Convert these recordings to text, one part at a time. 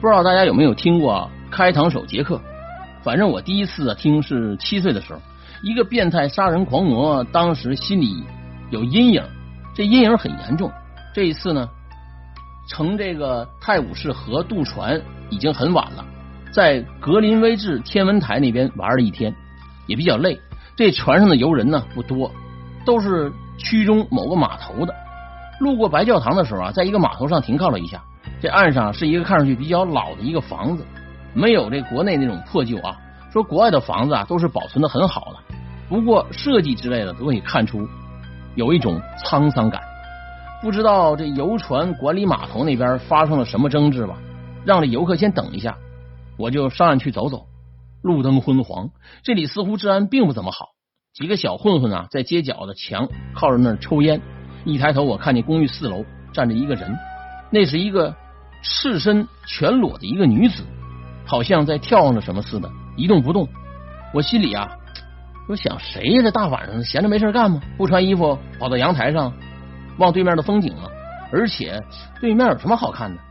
不知道大家有没有听过开膛手杰克？反正我第一次听是七岁的时候，一个变态杀人狂魔，当时心里有阴影，这阴影很严重。这一次呢，乘这个泰晤士河渡船已经很晚了，在格林威治天文台那边玩了一天，也比较累。这船上的游人呢不多，都是区中某个码头的。路过白教堂的时候啊，在一个码头上停靠了一下。这岸上是一个看上去比较老的一个房子，没有这国内那种破旧啊。说国外的房子啊都是保存的很好的，不过设计之类的都可以看出有一种沧桑感。不知道这游船管理码头那边发生了什么争执吧？让这游客先等一下，我就上岸去走走。路灯昏黄，这里似乎治安并不怎么好。几个小混混啊在街角的墙靠着那儿抽烟。一抬头，我看见公寓四楼站着一个人，那是一个。赤身全裸的一个女子，好像在眺望着什么似的，一动不动。我心里啊，我想谁呀？这大晚上的闲着没事干吗？不穿衣服跑到阳台上望对面的风景啊？而且对面有什么好看的？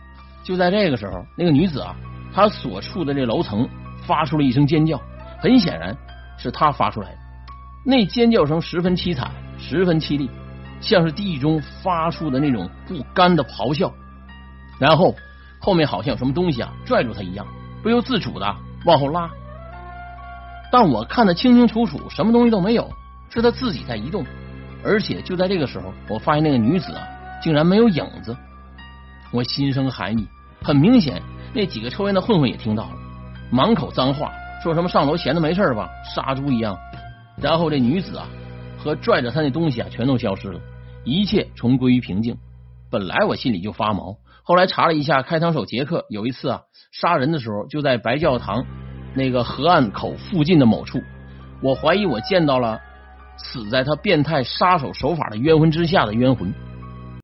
就在这个时候，那个女子啊，她所处的这楼层发出了一声尖叫，很显然是她发出来的。那尖叫声十分凄惨，十分凄厉，像是地狱中发出的那种不甘的咆哮。然后后面好像有什么东西啊拽住他一样，不由自主的往后拉。但我看得清清楚楚，什么东西都没有，是他自己在移动。而且就在这个时候，我发现那个女子啊竟然没有影子，我心生寒意。很明显，那几个抽烟的混混也听到了，满口脏话，说什么上楼闲的没事吧，杀猪一样。然后这女子啊和拽着他那东西啊全都消失了，一切重归于平静。本来我心里就发毛。后来查了一下，开膛手杰克有一次啊杀人的时候就在白教堂那个河岸口附近的某处。我怀疑我见到了死在他变态杀手手法的冤魂之下的冤魂。